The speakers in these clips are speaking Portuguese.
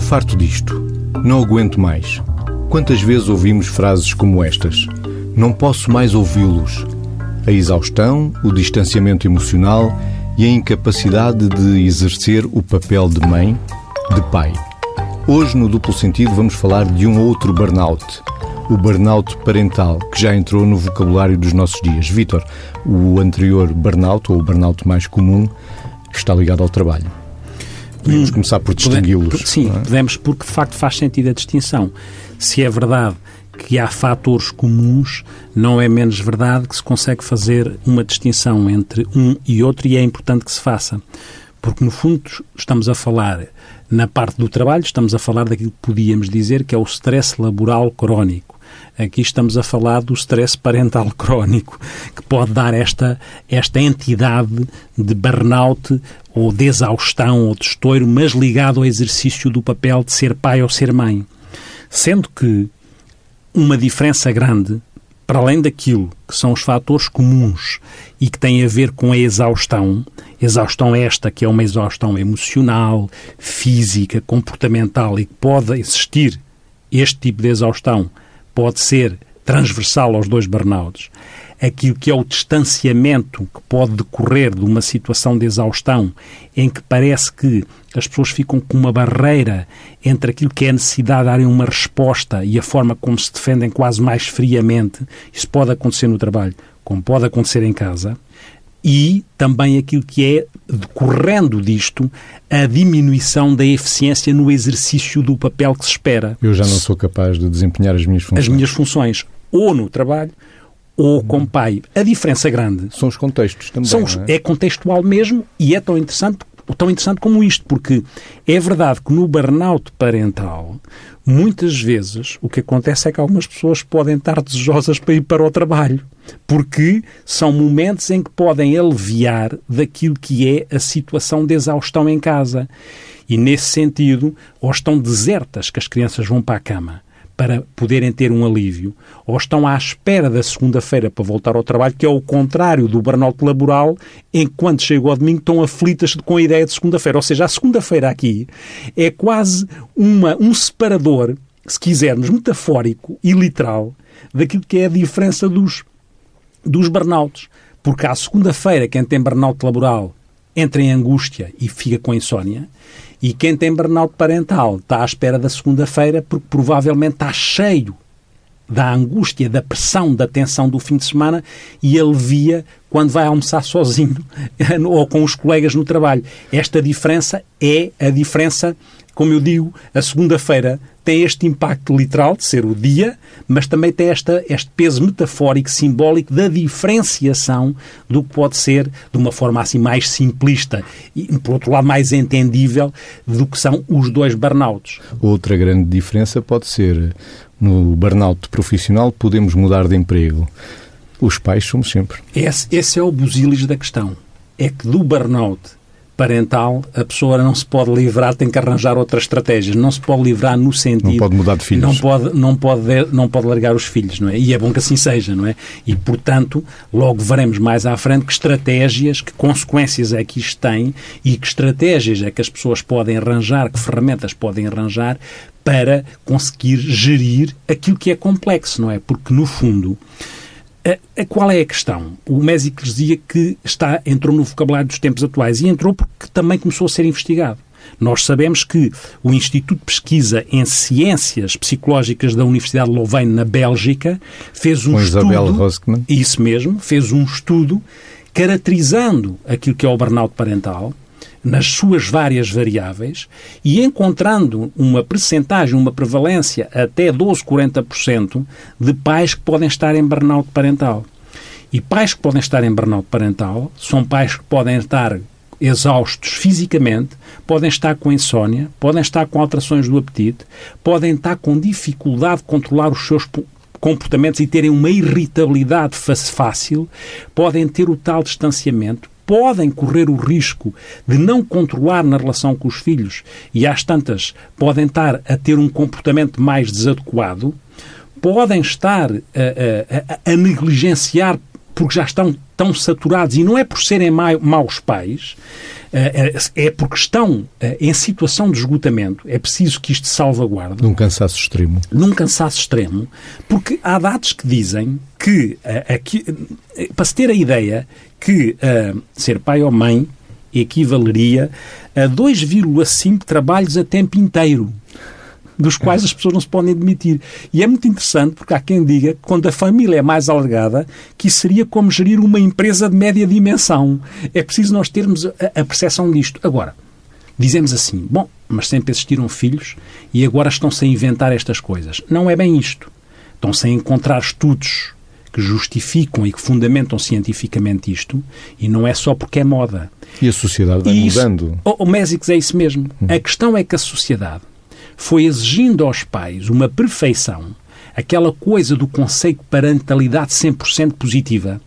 Estou farto disto. Não aguento mais. Quantas vezes ouvimos frases como estas? Não posso mais ouvi-los. A exaustão, o distanciamento emocional e a incapacidade de exercer o papel de mãe, de pai. Hoje, no duplo sentido, vamos falar de um outro burnout. O burnout parental, que já entrou no vocabulário dos nossos dias. Vítor, o anterior burnout, ou o burnout mais comum, está ligado ao trabalho. Podemos hum, começar por distingui-los. Sim, é? podemos, porque de facto faz sentido a distinção. Se é verdade que há fatores comuns, não é menos verdade que se consegue fazer uma distinção entre um e outro e é importante que se faça. Porque, no fundo, estamos a falar, na parte do trabalho, estamos a falar daquilo que podíamos dizer que é o stress laboral crónico. Aqui estamos a falar do stress parental crónico, que pode dar esta, esta entidade de burnout ou de exaustão ou de estouro, mas ligado ao exercício do papel de ser pai ou ser mãe. Sendo que uma diferença grande, para além daquilo que são os fatores comuns e que têm a ver com a exaustão, exaustão esta que é uma exaustão emocional, física, comportamental e que pode existir este tipo de exaustão, pode ser transversal aos dois burnouts aquilo que é o distanciamento que pode decorrer de uma situação de exaustão em que parece que as pessoas ficam com uma barreira entre aquilo que é a necessidade de darem uma resposta e a forma como se defendem quase mais friamente. Isso pode acontecer no trabalho, como pode acontecer em casa. E também aquilo que é, decorrendo disto, a diminuição da eficiência no exercício do papel que se espera. Eu já não sou capaz de desempenhar as minhas funções. As minhas funções, ou no trabalho, ou como pai. A diferença grande... São os contextos também, são os, é? é? contextual mesmo e é tão interessante, tão interessante como isto, porque é verdade que no burnout parental, muitas vezes o que acontece é que algumas pessoas podem estar desejosas para ir para o trabalho, porque são momentos em que podem aliviar daquilo que é a situação de exaustão em casa. E nesse sentido, ou estão desertas que as crianças vão para a cama para poderem ter um alívio, ou estão à espera da segunda-feira para voltar ao trabalho, que é o contrário do burnout laboral, enquanto chegam ao domingo estão aflitas com a ideia de segunda-feira. Ou seja, a segunda-feira aqui é quase uma, um separador, se quisermos, metafórico e literal, daquilo que é a diferença dos, dos burnouts. Porque à segunda-feira, quem tem burnout laboral entra em angústia e fica com insónia, e quem tem burnout parental está à espera da segunda-feira porque provavelmente está cheio da angústia, da pressão, da tensão do fim de semana e alivia quando vai almoçar sozinho ou com os colegas no trabalho. Esta diferença é a diferença como eu digo, a segunda-feira tem este impacto literal de ser o dia, mas também tem esta, este peso metafórico, simbólico da diferenciação do que pode ser, de uma forma assim mais simplista e, por outro lado, mais entendível do que são os dois burnouts. Outra grande diferença pode ser no burnout profissional podemos mudar de emprego. Os pais somos sempre. Esse, esse é o busilis da questão. É que do burnout parental, a pessoa não se pode livrar, tem que arranjar outras estratégias. Não se pode livrar no sentido... Não pode mudar de filhos. Não pode, não pode, não pode largar os filhos, não é? E é bom que assim seja, não é? E, portanto, logo veremos mais à frente que estratégias, que consequências é que isto tem e que estratégias é que as pessoas podem arranjar, que ferramentas podem arranjar para conseguir gerir aquilo que é complexo, não é? Porque, no fundo, a, a, qual é a questão? O Mésico dizia que está, entrou no vocabulário dos tempos atuais e entrou porque também começou a ser investigado. Nós sabemos que o Instituto de Pesquisa em Ciências Psicológicas da Universidade de Louvain, na Bélgica, fez um Com estudo... Isabel Roskman. Isso mesmo, fez um estudo caracterizando aquilo que é o burnout parental, nas suas várias variáveis e encontrando uma percentagem, uma prevalência até 12, 40% de pais que podem estar em burnout parental. E pais que podem estar em burnout parental são pais que podem estar exaustos fisicamente, podem estar com insónia, podem estar com alterações do apetite, podem estar com dificuldade de controlar os seus comportamentos e terem uma irritabilidade fácil, podem ter o tal distanciamento, podem correr o risco de não controlar na relação com os filhos e, às tantas, podem estar a ter um comportamento mais desadequado, podem estar a, a, a negligenciar porque já estão tão saturados e não é por serem maus pais, é, é porque estão em situação de esgotamento, é preciso que isto salvaguarde. Num cansaço extremo. Num cansaço extremo, porque há dados que dizem que, aqui, para se ter a ideia que ser pai ou mãe equivaleria a 2,5 trabalhos a tempo inteiro dos quais as pessoas não se podem admitir. E é muito interessante porque há quem diga que quando a família é mais alargada, que isso seria como gerir uma empresa de média dimensão. É preciso nós termos a, a percepção disto. Agora, dizemos assim, bom, mas sempre existiram filhos e agora estão-se a inventar estas coisas. Não é bem isto. Estão-se a encontrar estudos que justificam e que fundamentam cientificamente isto, e não é só porque é moda. E a sociedade vai isso, mudando. O, o Mésicos é isso mesmo. Hum. A questão é que a sociedade foi exigindo aos pais uma perfeição, aquela coisa do conceito de parentalidade 100% positiva,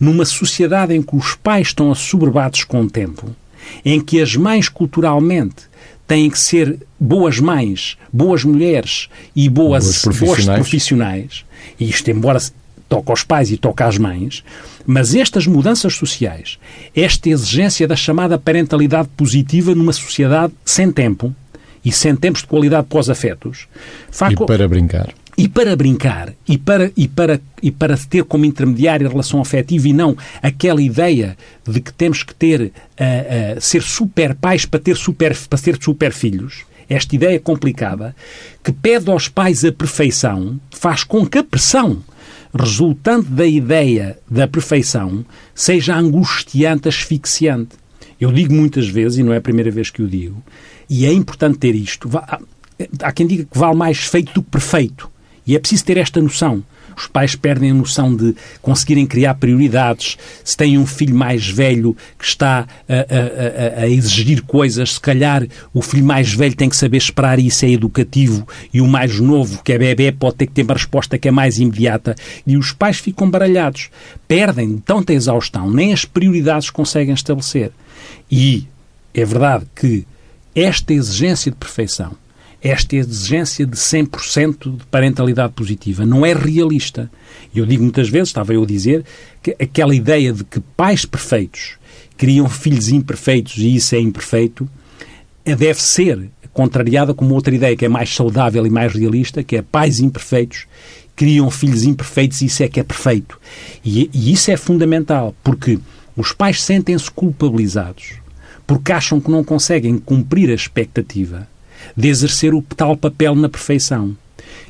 numa sociedade em que os pais estão assoberbados com o tempo, em que as mães culturalmente têm que ser boas mães, boas mulheres e boas, boas profissionais. Boas profissionais. E isto, embora toque aos pais e toque às mães, mas estas mudanças sociais, esta exigência da chamada parentalidade positiva numa sociedade sem tempo, e sem tempos de qualidade pós-afetos. E para brincar. E para brincar, e para, e, para, e para ter como intermediário a relação afetiva e não aquela ideia de que temos que ter, uh, uh, ser super pais para ter super, para ter super filhos, esta ideia complicada, que pede aos pais a perfeição, faz com que a pressão resultante da ideia da perfeição seja angustiante, asfixiante. Eu digo muitas vezes, e não é a primeira vez que o digo, e é importante ter isto. Há quem diga que vale mais feito do que perfeito. E é preciso ter esta noção. Os pais perdem a noção de conseguirem criar prioridades. Se têm um filho mais velho que está a, a, a, exigir coisas, se calhar o filho mais velho tem que saber esperar e isso é educativo, e o mais novo, que é bebê, pode ter que ter uma resposta que é mais imediata. E os pais ficam baralhados. Perdem de tanta exaustão, nem as prioridades conseguem estabelecer. E é verdade que esta exigência de perfeição, esta exigência de 100% de parentalidade positiva não é realista. E eu digo muitas vezes, estava eu a dizer, que aquela ideia de que pais perfeitos criam filhos imperfeitos e isso é imperfeito, eh, deve ser contrariada com uma outra ideia que é mais saudável e mais realista, que é pais imperfeitos criam filhos imperfeitos e isso é que é perfeito. E, e isso é fundamental, porque os pais sentem-se culpabilizados porque acham que não conseguem cumprir a expectativa de exercer o tal papel na perfeição.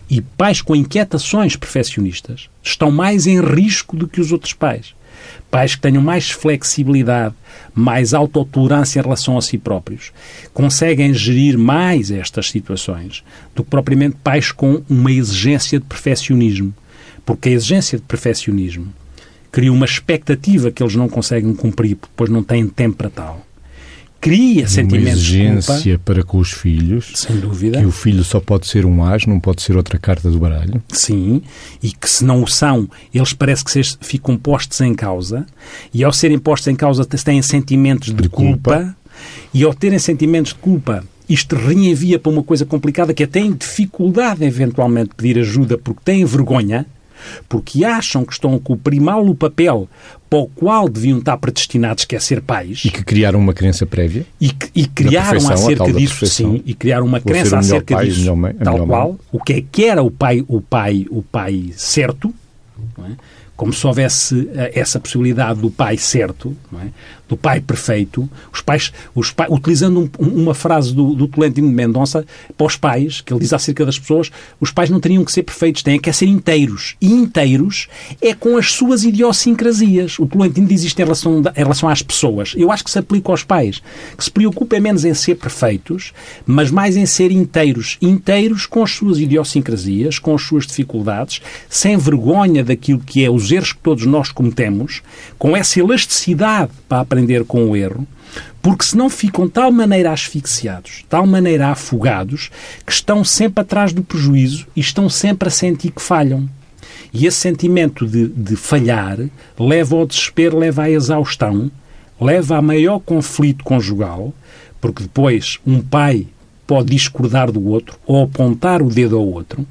E pais com inquietações perfeccionistas estão mais em risco do que os outros pais. Pais que tenham mais flexibilidade, mais autotolerância em relação a si próprios, conseguem gerir mais estas situações do que propriamente pais com uma exigência de perfeccionismo. Porque a exigência de perfeccionismo cria uma expectativa que eles não conseguem cumprir, pois não têm tempo para tal cria sentimentos de exigência para com os filhos. Sem dúvida. Que o filho só pode ser um as, não pode ser outra carta do baralho. Sim, e que se não o são, eles parece que ficam postos em causa, e ao serem postos em causa têm sentimentos de, de culpa, culpa, e ao terem sentimentos de culpa isto reenvia para uma coisa complicada que é têm dificuldade eventualmente de pedir ajuda porque têm vergonha, porque acham que estão a cumprir mal o papel para o qual deviam estar predestinados, que é ser pais. E que criaram uma crença prévia. E, que, e criaram acerca disso, sim, e criaram uma crença acerca pai, disso, mãe, tal qual, o que é que era o pai, o pai, o pai certo, é? como se houvesse eh, essa possibilidade do pai certo, é? Do pai perfeito, os pais, os pais utilizando um, uma frase do, do Tolentino de Mendonça para os pais, que ele diz acerca das pessoas, os pais não teriam que ser perfeitos, têm que ser inteiros. E inteiros é com as suas idiosincrasias. O Tolentino diz isto em relação, em relação às pessoas. Eu acho que se aplica aos pais, que se preocupem menos em ser perfeitos, mas mais em ser inteiros. Inteiros com as suas idiosincrasias, com as suas dificuldades, sem vergonha daquilo que é os erros que todos nós cometemos, com essa elasticidade para aprender aprender com o erro, porque senão ficam tal maneira asfixiados, tal maneira afogados, que estão sempre atrás do prejuízo e estão sempre a sentir que falham. E esse sentimento de, de falhar leva ao desespero, leva à exaustão, leva a maior conflito conjugal, porque depois um pai pode discordar do outro ou apontar o dedo ao outro,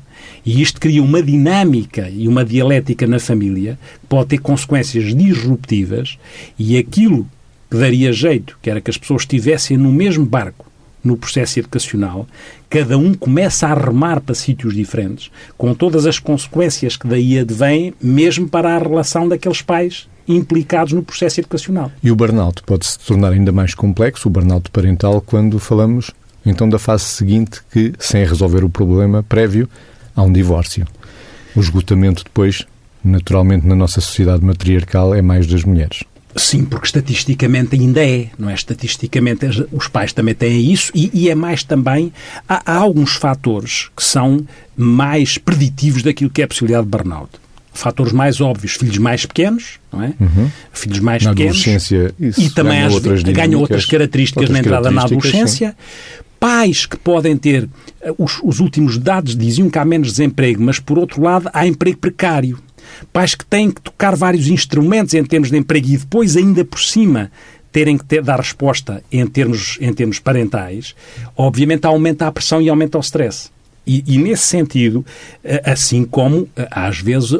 e isto cria uma dinâmica e uma dialética na família que pode ter consequências disruptivas, e aquilo que daria jeito, que era que as pessoas estivessem no mesmo barco no processo educacional, cada um começa a remar para sítios diferentes, com todas as consequências que daí advêm, mesmo para a relação daqueles pais implicados no processo educacional. E o burnout pode se tornar ainda mais complexo, o burnout parental, quando falamos então da fase seguinte que, sem resolver o problema prévio, há um divórcio. O esgotamento depois, naturalmente, na nossa sociedade matriarcal, é mais das mulheres. Sim, porque estatisticamente ainda é, não é? Estatisticamente os pais também têm isso e, e é mais também. Há, há, alguns fatores que são mais preditivos daquilo que é a possibilidade de burnout fatores mais óbvios, filhos mais pequenos, não é? Uhum. Filhos mais na pequenos. Adolescência, isso e também ganha outras, ganham outras características outras na entrada na adolescência. Sim. Pais que podem ter, eh, os, os últimos dados diziam que há menos desemprego, mas por outro lado há emprego precário. Pais que têm que tocar vários instrumentos em termos de emprego e depois, ainda por cima, terem que ter, dar resposta em termos, em termos parentais, obviamente aumenta a pressão e aumenta o stress. E, e, nesse sentido, eh, assim como, eh, às vezes,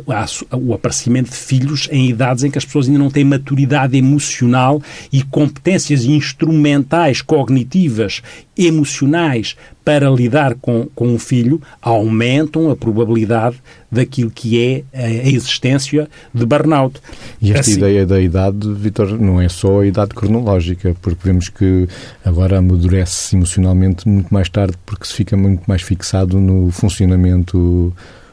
o aparecimento de filhos em idades em que as pessoas ainda não têm maturidade emocional e competências instrumentais, cognitivas, emocionais para lidar com, com um filho aumentam a probabilidade daquilo que é a existência de burnout. E esta assim, ideia da idade, Vitor, não é só a idade cronológica, porque vemos que agora amadurece emocionalmente muito mais tarde porque se fica muito mais fixado no funcionamento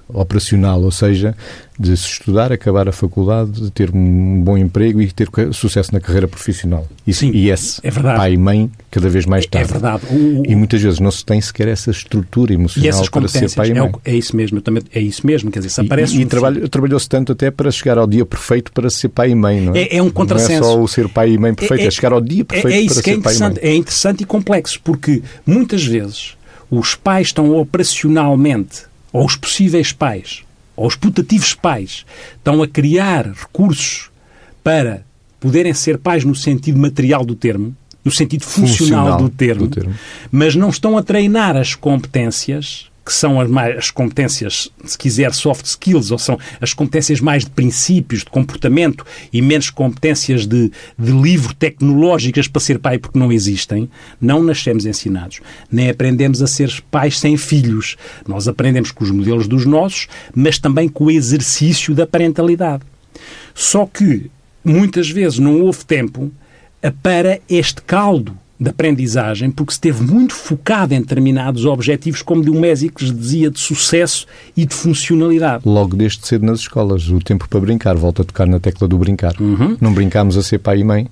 operacional, ou seja, de se estudar, acabar a faculdade, de ter um bom emprego e ter sucesso na carreira profissional. Isso, Sim, e esse é verdade. pai e mãe cada vez mais tarde. É verdade. O, e muitas vezes não se tem sequer essa estrutura emocional para ser pai e mãe. É, é, isso mesmo, também, é isso mesmo, quer dizer, se aparece... E, e trabalho, trabalhou-se tanto até para chegar ao dia perfeito para ser pai e mãe, não é? É, é um contrassenso. Não é só o ser pai e mãe perfeito, é, é chegar ao dia perfeito é, isso para que ser pai e mãe. É interessante e complexo, porque muitas vezes os pais estão operacionalmente, ou os possíveis pais, ou os putativos pais estão a criar recursos para poderem ser pais no sentido material do termo, no sentido funcional, funcional do, termo, do termo, mas não estão a treinar as competências que são as, mais, as competências, se quiser, soft skills, ou são as competências mais de princípios, de comportamento e menos competências de, de livro tecnológicas para ser pai, porque não existem, não nascemos ensinados. Nem aprendemos a ser pais sem filhos. Nós aprendemos com os modelos dos nossos, mas também com o exercício da parentalidade. Só que, muitas vezes, não houve tempo para este caldo de aprendizagem, porque esteve muito focado em determinados objetivos, como de um Mésicles dizia, de sucesso e de funcionalidade. Logo desde cedo nas escolas, o tempo para brincar, volta a tocar na tecla do brincar. Uhum. Não brincámos a ser pai e mãe,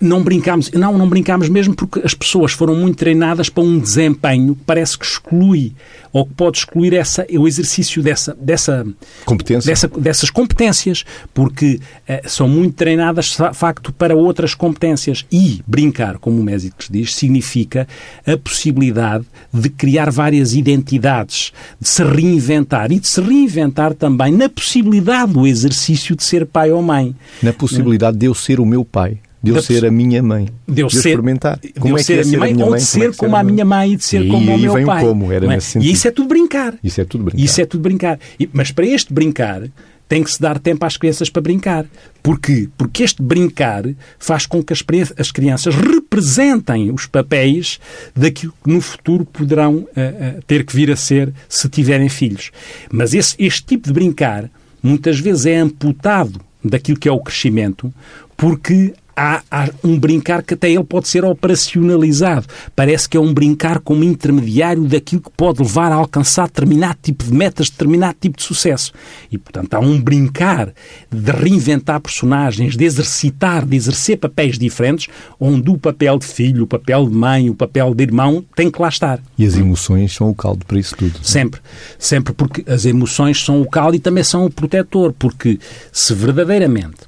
não brincámos, não, não brincámos mesmo porque as pessoas foram muito treinadas para um desempenho que parece que exclui ou que pode excluir essa, o exercício dessa, dessa, Competência. dessa dessas competências, porque eh, são muito treinadas, de facto, para outras competências. E brincar, como o Mésicles diz, significa a possibilidade de criar várias identidades, de se reinventar e de se reinventar também na possibilidade do exercício de ser pai ou mãe. Na possibilidade de eu ser o meu pai de eu ser a minha mãe. De eu, de eu ser, experimentar. Como é que é a minha mãe, ou de ser como, a minha mãe e de ser e como o meu vem pai. como, era é? nesse sentido. E isso é tudo brincar. Isso é tudo brincar. Isso é tudo brincar. E, mas para este brincar tem que se dar tempo às crianças para brincar. Porquê? Porque este brincar faz com que as, as crianças representem os papéis daquilo que no futuro poderão uh, uh, ter que vir a ser se tiverem filhos. Mas esse, este tipo de brincar muitas vezes é amputado daquilo que é o crescimento, porque há, há, um brincar que até ele pode ser operacionalizado. Parece que é um brincar como intermediário daquilo que pode levar a alcançar determinado tipo de metas, determinado tipo de sucesso. E, portanto, há um brincar de reinventar personagens, de exercitar, de exercer papéis diferentes, onde o papel de filho, o papel de mãe, o papel de irmão tem que lá estar. E as emoções são o caldo para isso tudo. Sempre. Sempre porque as emoções são o caldo e também são o protetor. Porque se verdadeiramente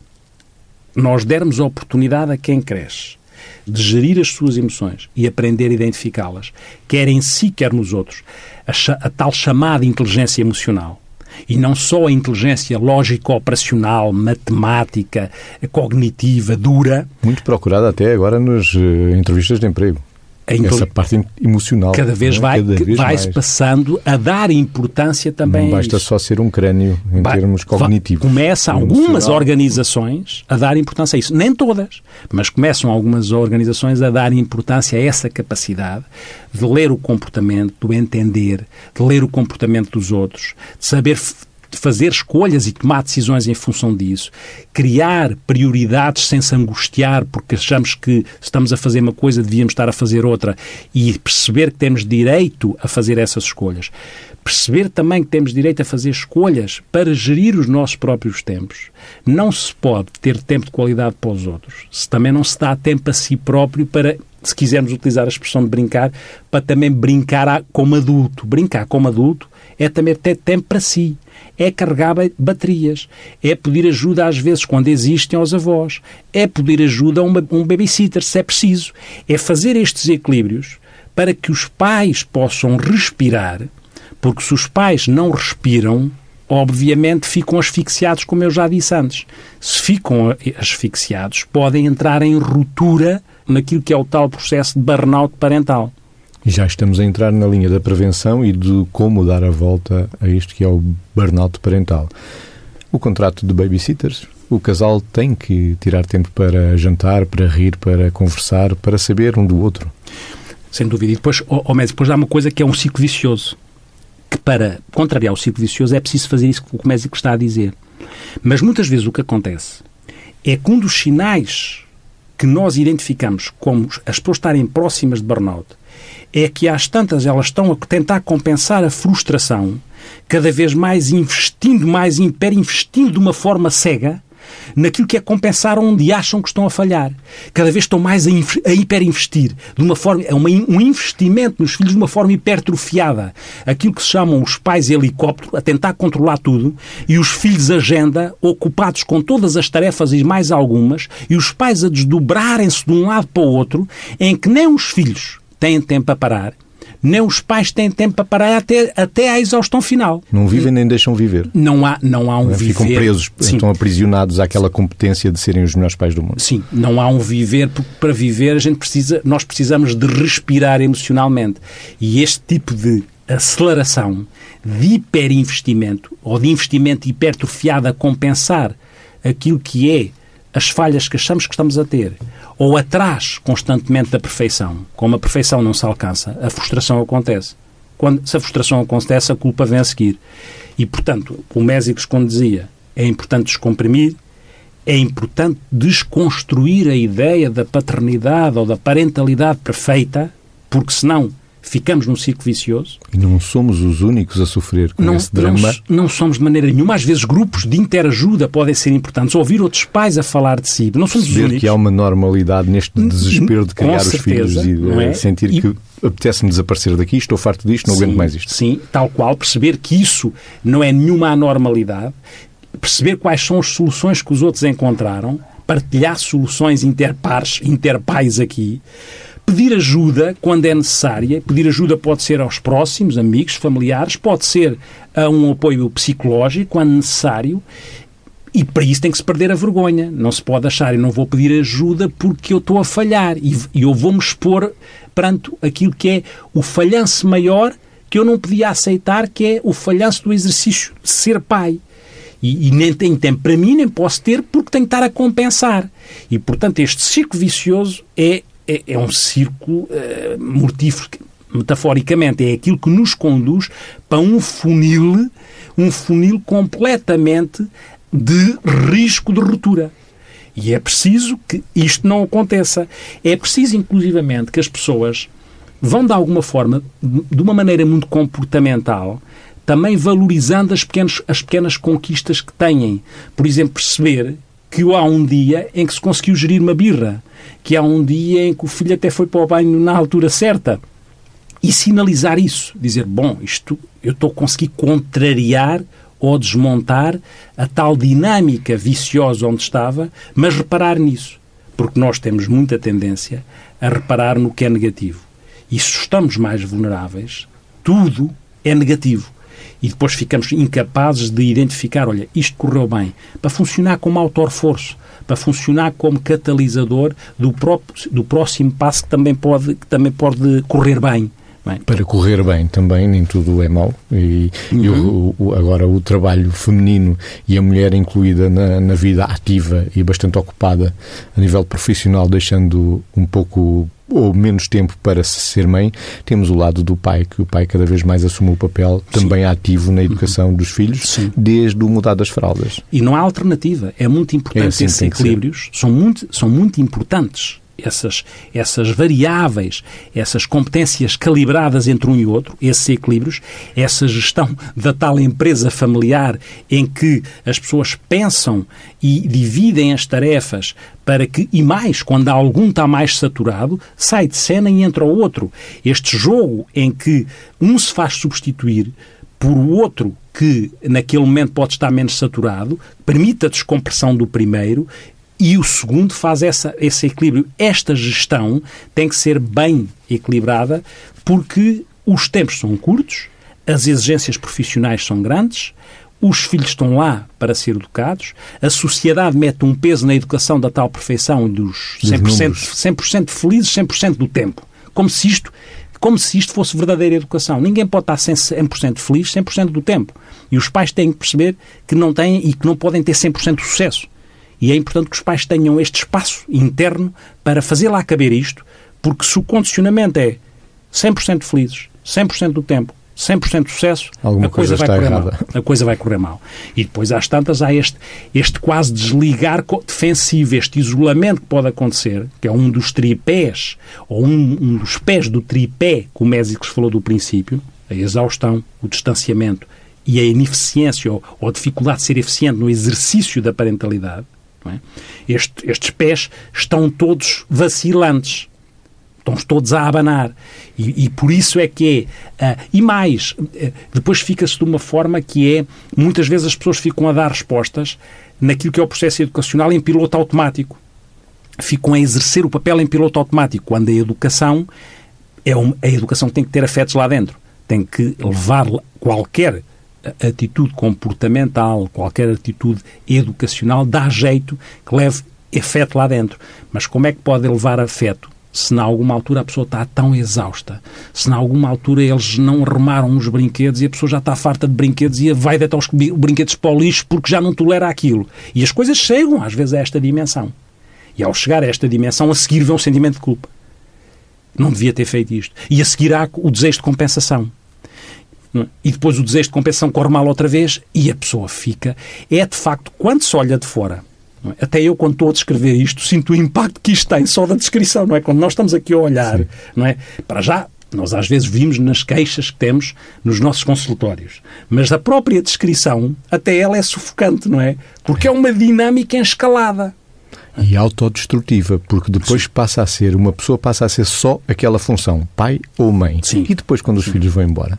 nós dermos a oportunidade a quem cresce de gerir as suas emoções e aprender a identificá-las, quer em si, quer nos outros, a, a tal chamada inteligência emocional, e não só a inteligência lógico-operacional, matemática, cognitiva, dura. Muito procurada até agora nas uh, entrevistas de emprego. Essa parte emocional. Cada vez é? vai, cada vez vai-se passando a dar importância também Não basta só ser um crânio em vai, termos cognitivos. Começa algumas organizações a dar importância a isso. Nem todas, mas começam algumas organizações a dar importância a essa capacidade de ler o comportamento, de entender, de ler o comportamento dos outros, de saber de fazer escolhas e tomar decisões em função disso, criar prioridades sem se angustiar porque achamos que estamos a fazer uma coisa, devíamos estar a fazer outra e perceber que temos direito a fazer essas escolhas. Perceber também que temos direito a fazer escolhas para gerir os nossos próprios tempos. Não se pode ter tempo de qualidade para os outros, se também não se dá tempo a si próprio para se quisermos utilizar a expressão de brincar, para também brincar como adulto. Brincar como adulto é também ter tempo para si, é carregar baterias, é pedir ajuda às vezes quando existem aos avós, é pedir ajuda a um, um babysitter se é preciso, é fazer estes equilíbrios para que os pais possam respirar, porque se os pais não respiram, obviamente ficam asfixiados, como eu já disse antes. Se ficam asfixiados, podem entrar em ruptura naquilo que é o tal processo de burnout parental. Já estamos a entrar na linha da prevenção e de como dar a volta a isto que é o burnout parental. O contrato de babysitters, o casal tem que tirar tempo para jantar, para rir, para conversar, para saber um do outro. Sem dúvida. E depois, oh, oh, depois há uma coisa que é um ciclo vicioso. Que para contrariar o ciclo vicioso é preciso fazer isso que o médico está a dizer. Mas muitas vezes o que acontece é que um dos sinais que nós identificamos como as pessoas estarem próximas de burnout é que às tantas elas estão a tentar compensar a frustração, cada vez mais investindo, mais investindo de uma forma cega naquilo que é compensar onde acham que estão a falhar. Cada vez estão mais a, a hiperinvestir, de uma forma, é um investimento nos filhos de uma forma hipertrofiada. Aquilo que se chamam os pais helicóptero, a tentar controlar tudo, e os filhos agenda, ocupados com todas as tarefas e mais algumas, e os pais a desdobrarem-se de um lado para o outro, em que nem os filhos têm tempo a parar, nem os pais têm tempo para parar até, até à exaustão final. Não vivem nem deixam viver. Não há, não há um viver. Ficam presos, Sim. estão aprisionados àquela competência de serem os melhores pais do mundo. Sim, não há um viver, porque para viver a gente precisa, nós precisamos de respirar emocionalmente. E este tipo de aceleração, de hiperinvestimento, ou de investimento hipertrofiado a compensar aquilo que é as falhas que achamos que estamos a ter, ou atrás constantemente da perfeição, como a perfeição não se alcança, a frustração acontece. Quando, se a frustração acontece, a culpa vem a seguir. E, portanto, o Mésicos, quando dizia, é importante descomprimir, é importante desconstruir a ideia da paternidade ou da parentalidade perfeita, porque senão ficamos num ciclo vicioso. E não somos os únicos a sofrer com não, esse drama. Não, não, somos de maneira nenhuma. Às vezes grupos de interajuda podem ser importantes. Ouvir outros pais a falar de si. Não somos Perceber os únicos. que há uma normalidade neste desespero de criar os filhos e é? sentir e... que apetece-me desaparecer daqui, estou farto disto, não sim, aguento mais isto. Sim, tal qual. Perceber que isso não é nenhuma anormalidade. Perceber quais são as soluções que os outros encontraram. Partilhar soluções interpares, interpais aqui pedir ajuda quando é necessária. Pedir ajuda pode ser aos próximos, amigos, familiares, pode ser a um apoio psicológico quando necessário. E para isso tem que se perder a vergonha. Não se pode achar, eu não vou pedir ajuda porque eu estou a falhar. E, eu vou-me expor perante aquilo que é o falhanço maior que eu não podia aceitar, que é o falhanço do exercício de ser pai. E, e, nem tenho tempo para mim, nem posso ter, porque tenho que estar a compensar. E, portanto, este ciclo vicioso é é, é um círculo uh, mortífero, metaforicamente. É aquilo que nos conduz para um funil, um funil completamente de risco de ruptura. E é preciso que isto não aconteça. É preciso, inclusivamente, que as pessoas vão, de alguma forma, de uma maneira muito comportamental, também valorizando as pequenas, as pequenas conquistas que têm. Por exemplo, perceber que há um dia em que se conseguiu gerir uma birra, que há um dia em que o filho até foi para o banho na altura certa. E sinalizar isso, dizer, bom, isto eu estou a conseguir contrariar ou desmontar a tal dinâmica viciosa onde estava, mas reparar nisso. Porque nós temos muita tendência a reparar no que é negativo. E se estamos mais vulneráveis, tudo é negativo e depois ficamos incapazes de identificar, olha, isto correu bem, para funcionar como autor-reforço, para funcionar como catalisador do, próprio, do próximo passo que também pode, que também pode correr bem. Bem. Para correr bem também, nem tudo é mau. E, uhum. e o, o, agora o trabalho feminino e a mulher incluída na, na, vida ativa e bastante ocupada a nível profissional, deixando um pouco ou menos tempo para ser mãe, temos o lado do pai, que o pai cada vez mais assume o papel também Sim. ativo na educação uhum. dos filhos, Sim. desde o mudar das fraldas. E não há alternativa. É muito importante é assim esses equilíbrios, são muito, são muito importantes essas, essas variáveis, essas competências calibradas entre um e outro, esses equilíbrios, essa gestão da tal empresa familiar em que as pessoas pensam e dividem as tarefas para que, e mais, quando algum está mais saturado, sai de cena e entra o outro. Este jogo em que um se faz substituir por outro que naquele momento pode estar menos saturado, permite a descompressão do primeiro e o segundo faz essa, esse equilíbrio. Esta gestão tem que ser bem equilibrada porque os tempos são curtos, as exigências profissionais são grandes, os filhos estão lá para ser educados, a sociedade mete um peso na educação da tal perfeição dos 100%, 100 felizes 100% do tempo. Como se isto como se isto fosse verdadeira educação. Ninguém pode estar 100% feliz 100% do tempo. E os pais têm que perceber que não têm e que não podem ter 100% de sucesso. E é importante que os pais tenham este espaço interno para fazer lá caber isto, porque se o condicionamento é 100% felizes, 100% do tempo, 100% de sucesso, Alguma a coisa, coisa vai correr errada. mal. A coisa vai correr mal. E depois, às tantas, há este, este quase desligar defensivo, este isolamento que pode acontecer, que é um dos tripés, ou um, um dos pés do tripé que o Mésicles falou do princípio, a exaustão, o distanciamento e a ineficiência ou, ou a dificuldade de ser eficiente no exercício da parentalidade, é? Este, estes pés estão todos vacilantes. Estão todos a abanar. E, e por isso é que é. Uh, e mais, uh, depois fica-se de uma forma que é. Muitas vezes as pessoas ficam a dar respostas naquilo que é o processo educacional em piloto automático. Ficam a exercer o papel em piloto automático, quando a educação é a educação tem que ter afetos lá dentro. Tem que levar qualquer atitude comportamental, qualquer atitude educacional, dá jeito que leve afeto lá dentro. Mas como é que pode levar afeto se na alguma altura a pessoa está tão exausta, se na alguma altura eles não arrumaram os brinquedos e a pessoa já está farta de brinquedos e vai deitar os brinquedos para o lixo porque já não tolera aquilo. E as coisas chegam às vezes a esta dimensão. E ao chegar a esta dimensão, a seguir vem um sentimento de culpa. Não devia ter feito isto. E a seguir há o desejo de compensação. É? E depois o desejo de compensação corre mal outra vez e a pessoa fica. É de facto, quando se olha de fora, é? até eu, quando estou a descrever isto, sinto o impacto que isto tem só da descrição, não é? Quando nós estamos aqui a olhar, Sim. não é? Para já, nós às vezes vimos nas queixas que temos nos nossos consultórios. Mas a própria descrição, até ela é sufocante, não é? Porque é uma dinâmica em escalada. E autodestrutiva, porque depois passa a ser, uma pessoa passa a ser só aquela função, pai ou mãe. Sim. E depois, quando os Sim. filhos vão embora?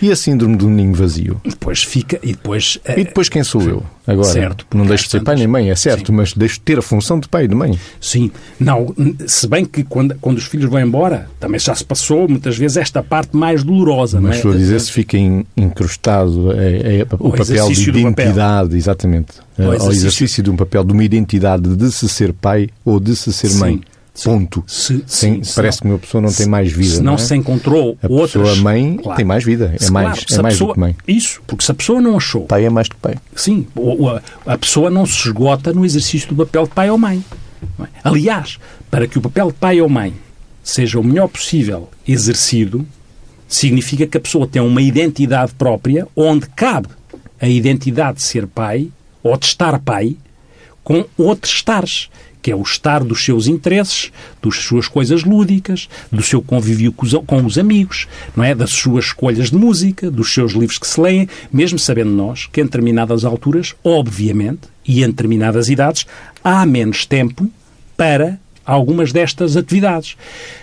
E a síndrome do ninho vazio? Depois fica. E depois, e depois quem sou eu? Agora, certo, não deixo de ser pai nem mãe, é certo, sim. mas deixo de ter a função de pai e de mãe. Sim. Não, se bem que quando, quando os filhos vão embora, também já se passou muitas vezes esta parte mais dolorosa. Mas não é? dizer se fica incrustado é, é o, o papel de identidade, papel. exatamente. O exercício. exercício de um papel de uma identidade de se ser pai ou de se ser sim. mãe. Ponto. Se, Sem, se, parece que uma pessoa não tem mais vida. Se não, não é? se encontrou a outras. pessoa mãe claro. tem mais vida. É mais, claro, é mais pessoa, do que mãe. Isso, porque se a pessoa não achou. Pai é mais do que pai. Sim, a, a pessoa não se esgota no exercício do papel de pai ou mãe. É? Aliás, para que o papel de pai ou mãe seja o melhor possível exercido, significa que a pessoa tem uma identidade própria onde cabe a identidade de ser pai ou de estar pai com outros estares que é o estar dos seus interesses, das suas coisas lúdicas, do seu convívio com os, amigos, não é? Das suas escolhas de música, dos seus livros que se leem, mesmo sabendo nós que em determinadas alturas, obviamente, e em determinadas idades, há menos tempo para algumas destas atividades.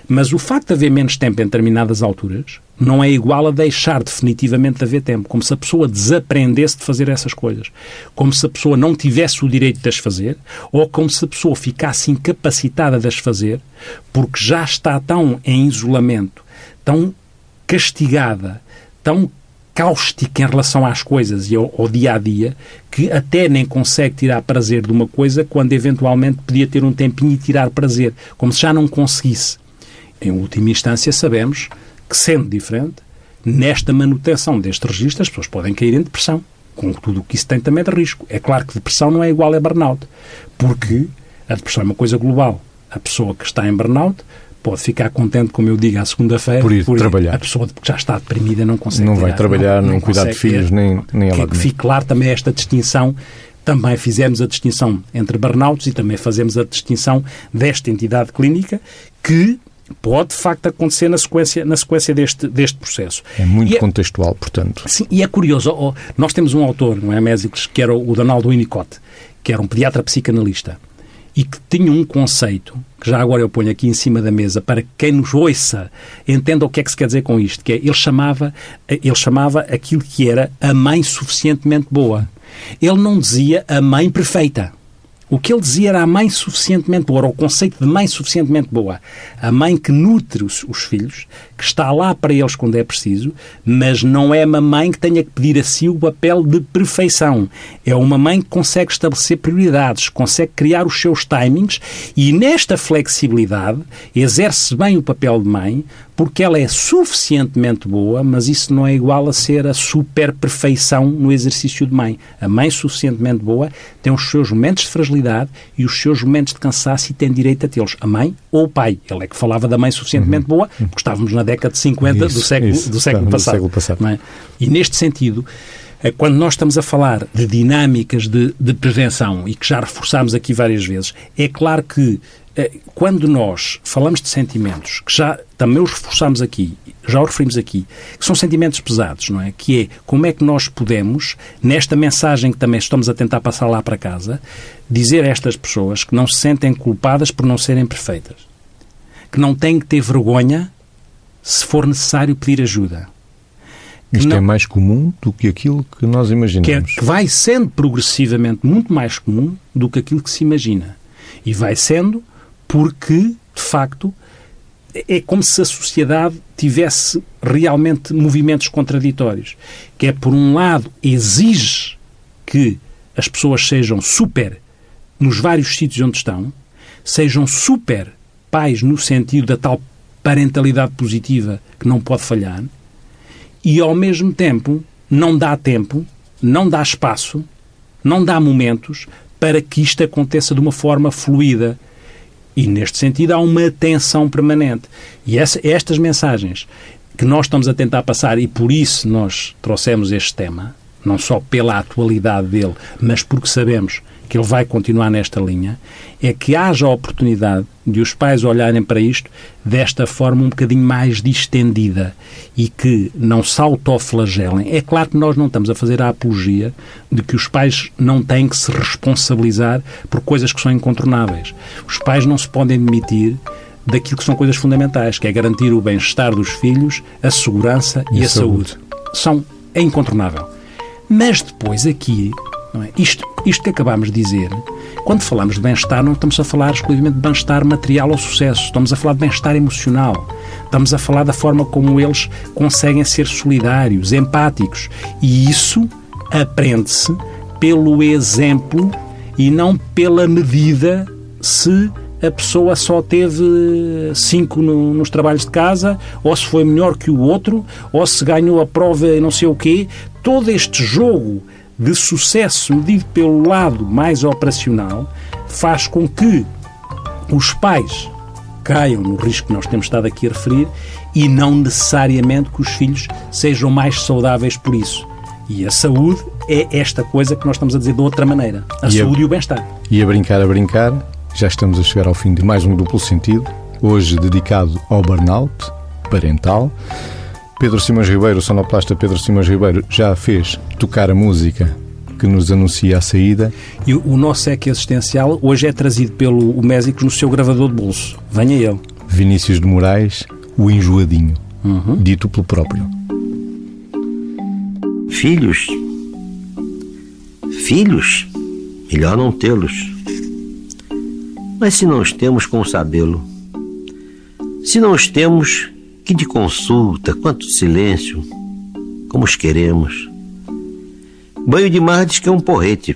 Mas o facto de haver menos tempo em determinadas alturas não é igual a deixar definitivamente de haver tempo, como se a pessoa desaprendesse de fazer essas coisas, como se a pessoa não tivesse o direito de as fazer, ou como se a pessoa ficasse incapacitada de as fazer, porque já está tão em isolamento, tão castigada, tão cáustica em relação às coisas e ao, ao, dia a dia que até nem consegue tirar prazer de uma coisa quando eventualmente podia ter um tempinho e tirar prazer, como se já não conseguisse. Em última instância, sabemos que, sendo diferente, nesta manutenção deste registro, as pessoas podem cair em depressão, com tudo o que isso tem também de risco. É claro que depressão não é igual a burnout, porque a depressão é uma coisa global. A pessoa que está em burnout pode ficar contente, como eu digo, à segunda-feira. Por ir por trabalhar. A pessoa que já está deprimida não consegue. Não vai tirar, trabalhar, não, nem cuidar de filhos, nem, nem que, que fique claro também esta distinção. Também fizemos a distinção entre burnouts e também fazemos a distinção desta entidade clínica que pode de facto acontecer na sequência, na sequência deste, deste processo. É muito é, contextual, portanto. Sim, e é curioso, nós temos um autor, não é, Mésicles, que era o Donaldo Winnicott, que era um pediatra psicanalista e que tinha um conceito, que já agora eu ponho aqui em cima da mesa, para que quem nos ouça entenda o que é que se quer dizer com isto, que é, ele chamava, ele chamava aquilo que era a mãe suficientemente boa. Ele não dizia a mãe perfeita. O que ele dizia era a mãe suficientemente boa, era o conceito de mãe suficientemente boa. A mãe que nutre os, os, filhos, que está lá para eles quando é preciso, mas não é uma mãe que tenha que pedir a si o papel de perfeição. É uma mãe que consegue estabelecer prioridades, consegue criar os seus timings e nesta flexibilidade exerce bem o papel de mãe, porque ela é suficientemente boa, mas isso não é igual a ser a super perfeição no exercício de mãe. A mãe suficientemente boa tem os seus momentos de fragilidade e os seus momentos de cansaço e tem direito a tê-los. A mãe ou o pai. Ele é que falava da mãe suficientemente uhum. boa, porque estávamos na década de 50 isso, do século, isso, do século passado. Do século passado. É? E neste sentido, é quando nós estamos a falar de dinâmicas de, de prevenção e que já reforçámos aqui várias vezes, é claro que quando nós falamos de sentimentos, que já também os reforçamos aqui, já os referimos aqui, que são sentimentos pesados, não é? Que é como é que nós podemos, nesta mensagem que também estamos a tentar passar lá para casa, dizer a estas pessoas que não se sentem culpadas por não serem perfeitas, que não têm que ter vergonha se for necessário pedir ajuda. Isto não, é mais comum do que aquilo que nós imaginamos. Que, é, que vai sendo progressivamente muito mais comum do que aquilo que se imagina. E vai sendo porque, de facto, é como se a sociedade tivesse realmente movimentos contraditórios. Que é, por um lado, exige que as pessoas sejam super nos vários sítios onde estão, sejam super pais no sentido da tal parentalidade positiva que não pode falhar, e ao mesmo tempo não dá tempo, não dá espaço, não dá momentos para que isto aconteça de uma forma fluida, e, neste sentido, há uma tensão permanente. E essa, estas mensagens que nós estamos a tentar passar, e por isso nós trouxemos este tema, não só pela atualidade dele, mas porque sabemos que ele vai continuar nesta linha, é que haja a oportunidade de os pais olharem para isto desta forma um bocadinho mais distendida e que não se autoflagelem. É claro que nós não estamos a fazer a apologia de que os pais não têm que se responsabilizar por coisas que são incontornáveis. Os pais não se podem demitir daquilo que são coisas fundamentais, que é garantir o bem-estar dos filhos, a segurança e, e a saúde. saúde. São, é incontornável. Mas depois aqui é? Isto, isto que acabámos de dizer, quando falamos de bem-estar, não estamos a falar exclusivamente de bem-estar material ou sucesso, estamos a falar de bem-estar emocional. Estamos a falar da forma como eles conseguem ser solidários, empáticos. E isso aprende-se pelo exemplo e não pela medida se a pessoa só teve cinco no, nos trabalhos de casa, ou se foi melhor que o outro, ou se ganhou a prova e não sei o quê. Todo este jogo de sucesso medido pelo lado mais operacional faz com que os pais caiam no risco que nós temos estado aqui a referir e não necessariamente que os filhos sejam mais saudáveis por isso. E a saúde é esta coisa que nós estamos a dizer de outra maneira. A e saúde a, e o bem-estar. E a brincar, a brincar, já estamos a chegar ao fim de mais um duplo sentido, hoje dedicado ao burnout parental. Pedro Simões Ribeiro, o sonoplasta Pedro Simões Ribeiro, já fez tocar a música que nos anuncia a saída. E o nosso EC existencial hoje é trazido pelo Mésicos no seu gravador de bolso. Venha ele. Vinícius de Moraes, o enjoadinho, uhum. dito pelo próprio. Filhos? Filhos? Melhor não tê-los. Mas se não os temos, como sabê-lo? Se não os temos, que de consulta, quanto de silêncio, como os queremos. Banho de mar diz que é um porrete.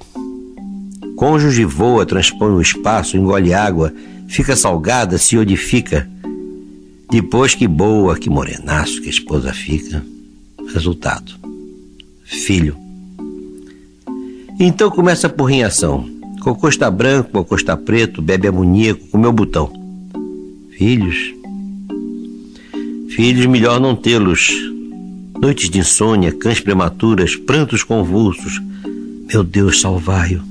Cônjuge voa, transpõe o espaço, engole água, fica salgada, se odifica. Depois que boa, que morenaço que a esposa fica. Resultado: filho. Então começa a porrinhação. Cocô está branco, cocô está preto, bebe amoníaco, comeu botão. Filhos. Filhos, melhor não tê-los. Noites de insônia, cães prematuras, prantos convulsos. Meu Deus, salvai-o.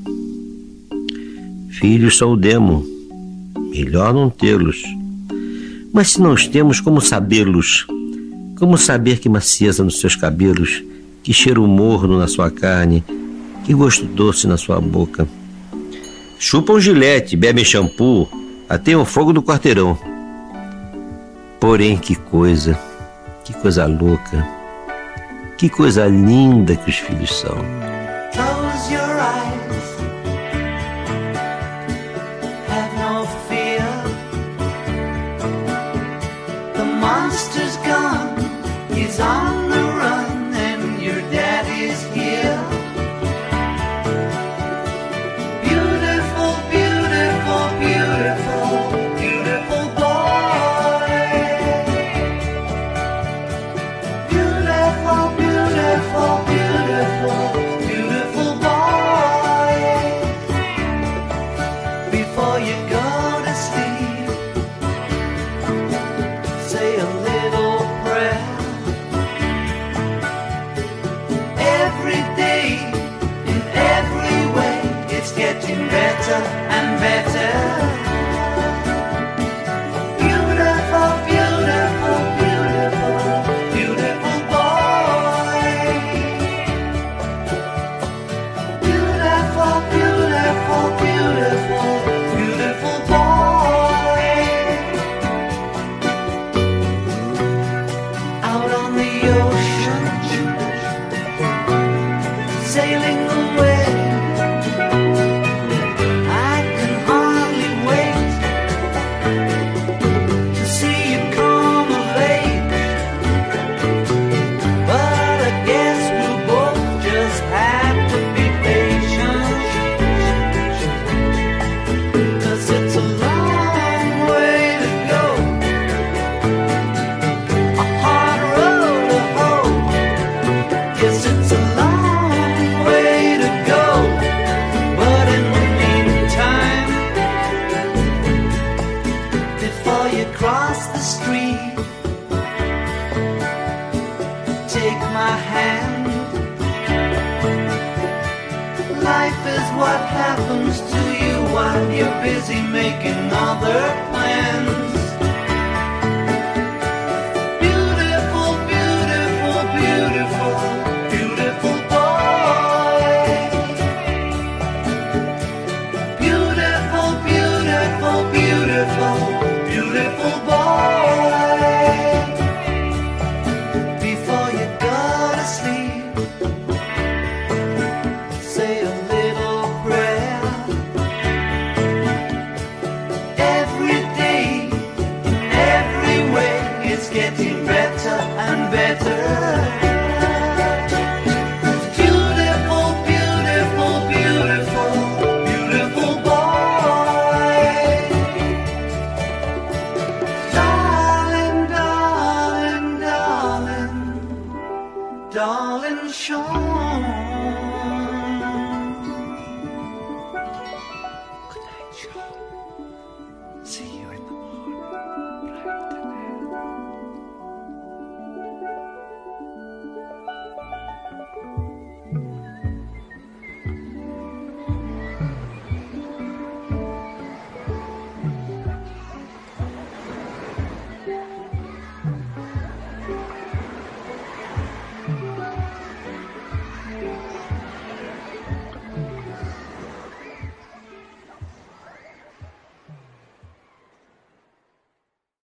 Filhos são o demo. Melhor não tê-los. Mas se não os temos, como sabê-los? Como saber que macieza nos seus cabelos, que cheiro morno na sua carne, que gosto doce na sua boca? Chupam gilete, bebem shampoo, até o fogo do quarteirão. Porém, que coisa, que coisa louca, que coisa linda que os filhos são. Close your eyes. Have no fear. The monster's gone. He's on